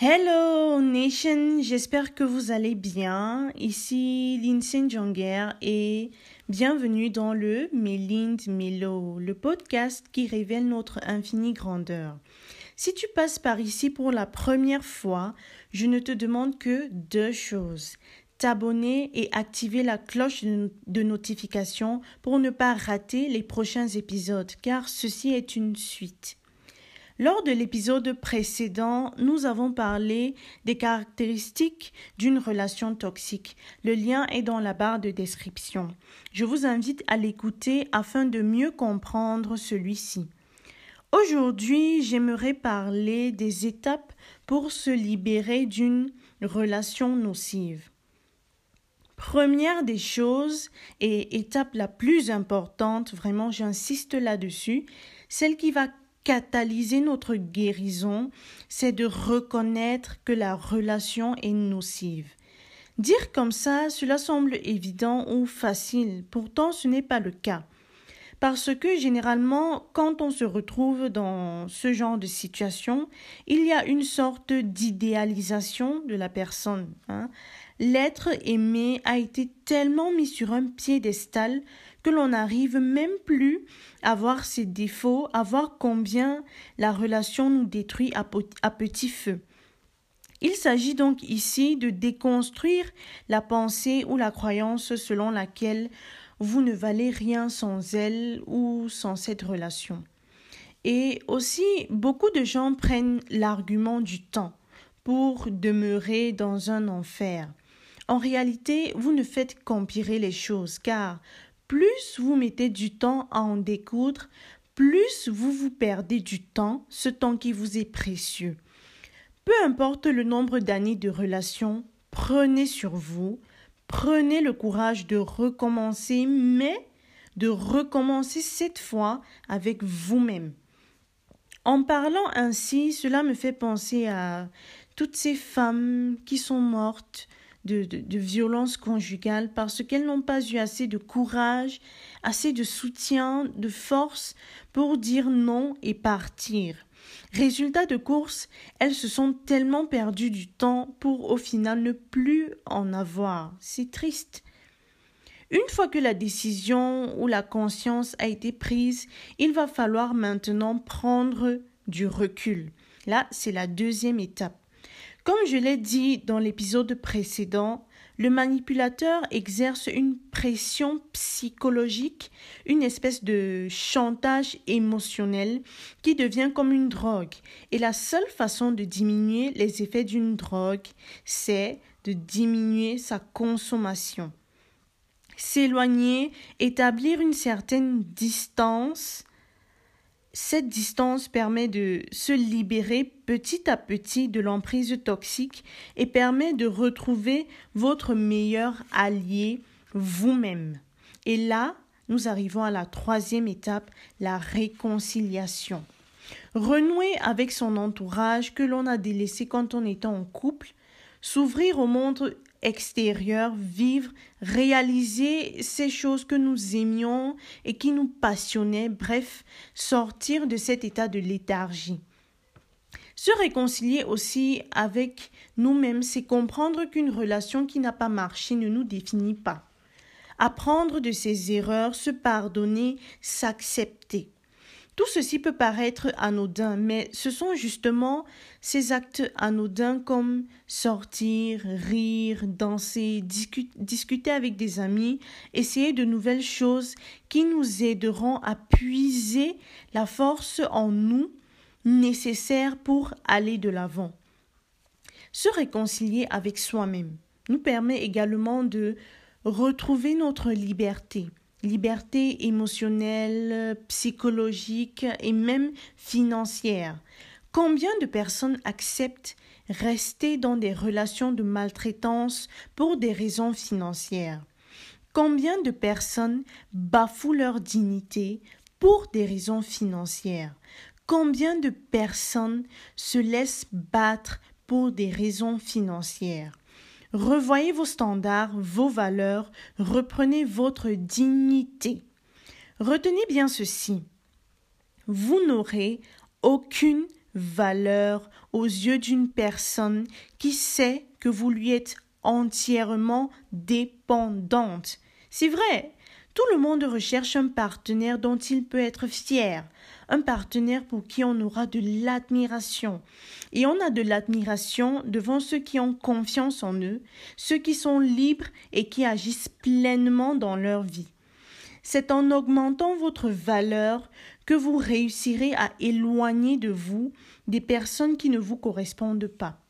Hello Nation, j'espère que vous allez bien. Ici Lindsay Jonger et bienvenue dans le Mélind Melo, le podcast qui révèle notre infinie grandeur. Si tu passes par ici pour la première fois, je ne te demande que deux choses. T'abonner et activer la cloche de notification pour ne pas rater les prochains épisodes car ceci est une suite. Lors de l'épisode précédent, nous avons parlé des caractéristiques d'une relation toxique. Le lien est dans la barre de description. Je vous invite à l'écouter afin de mieux comprendre celui-ci. Aujourd'hui, j'aimerais parler des étapes pour se libérer d'une relation nocive. Première des choses et étape la plus importante, vraiment j'insiste là-dessus, celle qui va catalyser notre guérison, c'est de reconnaître que la relation est nocive. Dire comme ça, cela semble évident ou facile, pourtant ce n'est pas le cas. Parce que généralement, quand on se retrouve dans ce genre de situation, il y a une sorte d'idéalisation de la personne. Hein. L'être aimé a été tellement mis sur un piédestal que l'on n'arrive même plus à voir ses défauts, à voir combien la relation nous détruit à, petit feu. Il s'agit donc ici de déconstruire la pensée ou la croyance selon laquelle vous ne valez rien sans elle ou sans cette relation. Et aussi, beaucoup de gens prennent l'argument du temps pour demeurer dans un enfer. En réalité, vous ne faites qu'empirer les choses, car plus vous mettez du temps à en découdre, plus vous vous perdez du temps, ce temps qui vous est précieux. Peu importe le nombre d'années de relation, prenez sur vous, prenez le courage de recommencer, mais de recommencer cette fois avec vous-même. En parlant ainsi, cela me fait penser à toutes ces femmes qui sont mortes de, de, violence conjugale parce qu'elles n'ont pas eu assez de courage, assez de soutien, de force pour dire non et partir. Résultat de course, elles se sont tellement perdues du temps pour au final ne plus en avoir. C'est triste. Une fois que la décision ou la conscience a été prise, il va falloir maintenant prendre du recul. Là, c'est la deuxième étape. Comme je l'ai dit dans l'épisode précédent, le manipulateur exerce une pression psychologique, une espèce de chantage émotionnel qui devient comme une drogue. Et la seule façon de diminuer les effets d'une drogue, c'est de diminuer sa consommation. S'éloigner, établir une certaine distance cette distance permet de se libérer petit à petit de l'emprise toxique et permet de retrouver votre meilleur allié, vous-même. Et là, nous arrivons à la troisième étape, la réconciliation. Renouer avec son entourage que l'on a délaissé quand on était en couple, s'ouvrir au monde extérieur, vivre, réaliser ces choses que nous aimions et qui nous passionnaient, bref, sortir de cet état de léthargie. Se réconcilier aussi avec nous-mêmes, c'est comprendre qu'une relation qui n'a pas marché ne nous définit pas. Apprendre de ses erreurs, se pardonner, s'accepter. Tout ceci peut paraître anodin, mais ce sont justement ces actes anodins comme sortir, rire, danser, discuter avec des amis, essayer de nouvelles choses qui nous aideront à puiser la force en nous nécessaire pour aller de l'avant. Se réconcilier avec soi-même nous permet également de retrouver notre liberté liberté émotionnelle, psychologique et même financière. Combien de personnes acceptent rester dans des relations de maltraitance pour des raisons financières? Combien de personnes bafouent leur dignité pour des raisons financières? Combien de personnes se laissent battre pour des raisons financières? Revoyez vos standards, vos valeurs, reprenez votre dignité. Retenez bien ceci. Vous n'aurez aucune valeur aux yeux d'une personne qui sait que vous lui êtes entièrement dépendante. C'est vrai, tout le monde recherche un partenaire dont il peut être fier, un partenaire pour qui on aura de l'admiration. Et on a de l'admiration devant ceux qui ont confiance en eux, ceux qui sont libres et qui agissent pleinement dans leur vie. C'est en augmentant votre valeur que vous réussirez à éloigner de vous des personnes qui ne vous correspondent pas.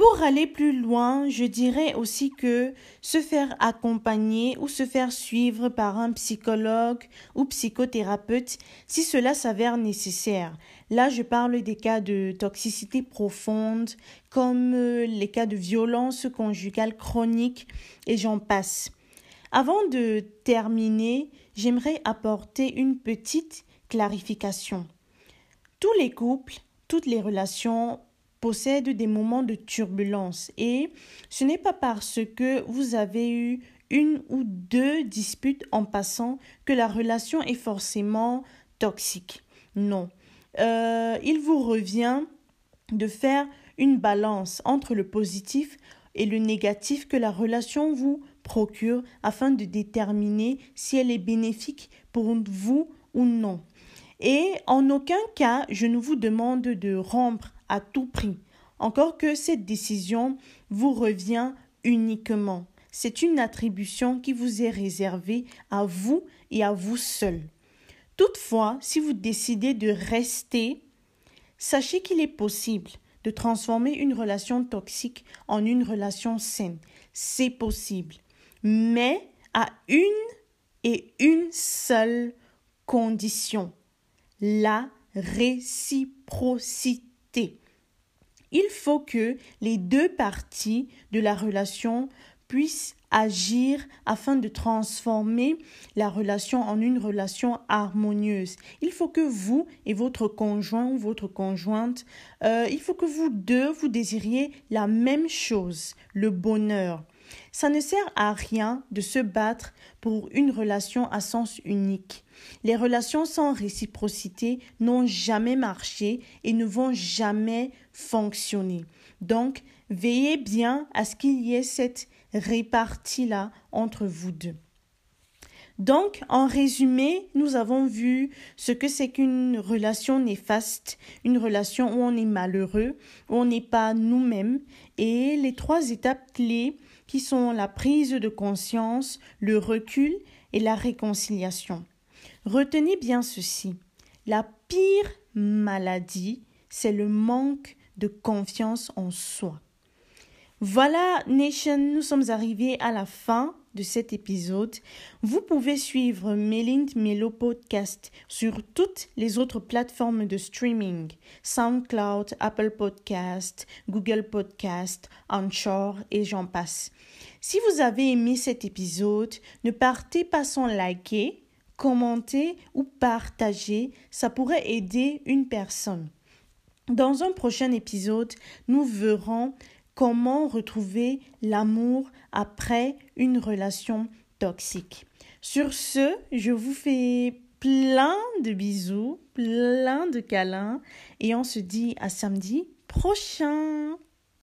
Pour aller plus loin, je dirais aussi que se faire accompagner ou se faire suivre par un psychologue ou psychothérapeute si cela s'avère nécessaire. Là, je parle des cas de toxicité profonde, comme euh, les cas de violence conjugale chronique, et j'en passe. Avant de terminer, j'aimerais apporter une petite clarification. Tous les couples, toutes les relations possèdent des moments de turbulence et ce n'est pas parce que vous avez eu une ou deux disputes en passant que la relation est forcément toxique. Non. Euh, il vous revient de faire une balance entre le positif et le négatif que la relation vous procure afin de déterminer si elle est bénéfique pour vous ou non. Et en aucun cas, je ne vous demande de rompre à tout prix, encore que cette décision vous revient uniquement. C'est une attribution qui vous est réservée à vous et à vous seul. Toutefois, si vous décidez de rester, sachez qu'il est possible de transformer une relation toxique en une relation saine. C'est possible, mais à une et une seule condition la réciprocité. Il faut que les deux parties de la relation puissent agir afin de transformer la relation en une relation harmonieuse. Il faut que vous et votre conjoint ou votre conjointe, euh, il faut que vous deux, vous désiriez la même chose, le bonheur. Ça ne sert à rien de se battre pour une relation à sens unique. Les relations sans réciprocité n'ont jamais marché et ne vont jamais fonctionner. Donc, veillez bien à ce qu'il y ait cette répartie-là entre vous deux. Donc, en résumé, nous avons vu ce que c'est qu'une relation néfaste, une relation où on est malheureux, où on n'est pas nous-mêmes, et les trois étapes clés qui sont la prise de conscience, le recul et la réconciliation. Retenez bien ceci. La pire maladie, c'est le manque de confiance en soi. Voilà, Nation, nous sommes arrivés à la fin de cet épisode. Vous pouvez suivre Mélind Melo Podcast sur toutes les autres plateformes de streaming SoundCloud, Apple Podcast, Google Podcast, Anchor et j'en passe. Si vous avez aimé cet épisode, ne partez pas sans liker, commenter ou partager. Ça pourrait aider une personne. Dans un prochain épisode, nous verrons comment retrouver l'amour après une relation toxique? Sur ce, je vous fais plein de bisous, plein de câlins et on se dit à samedi prochain.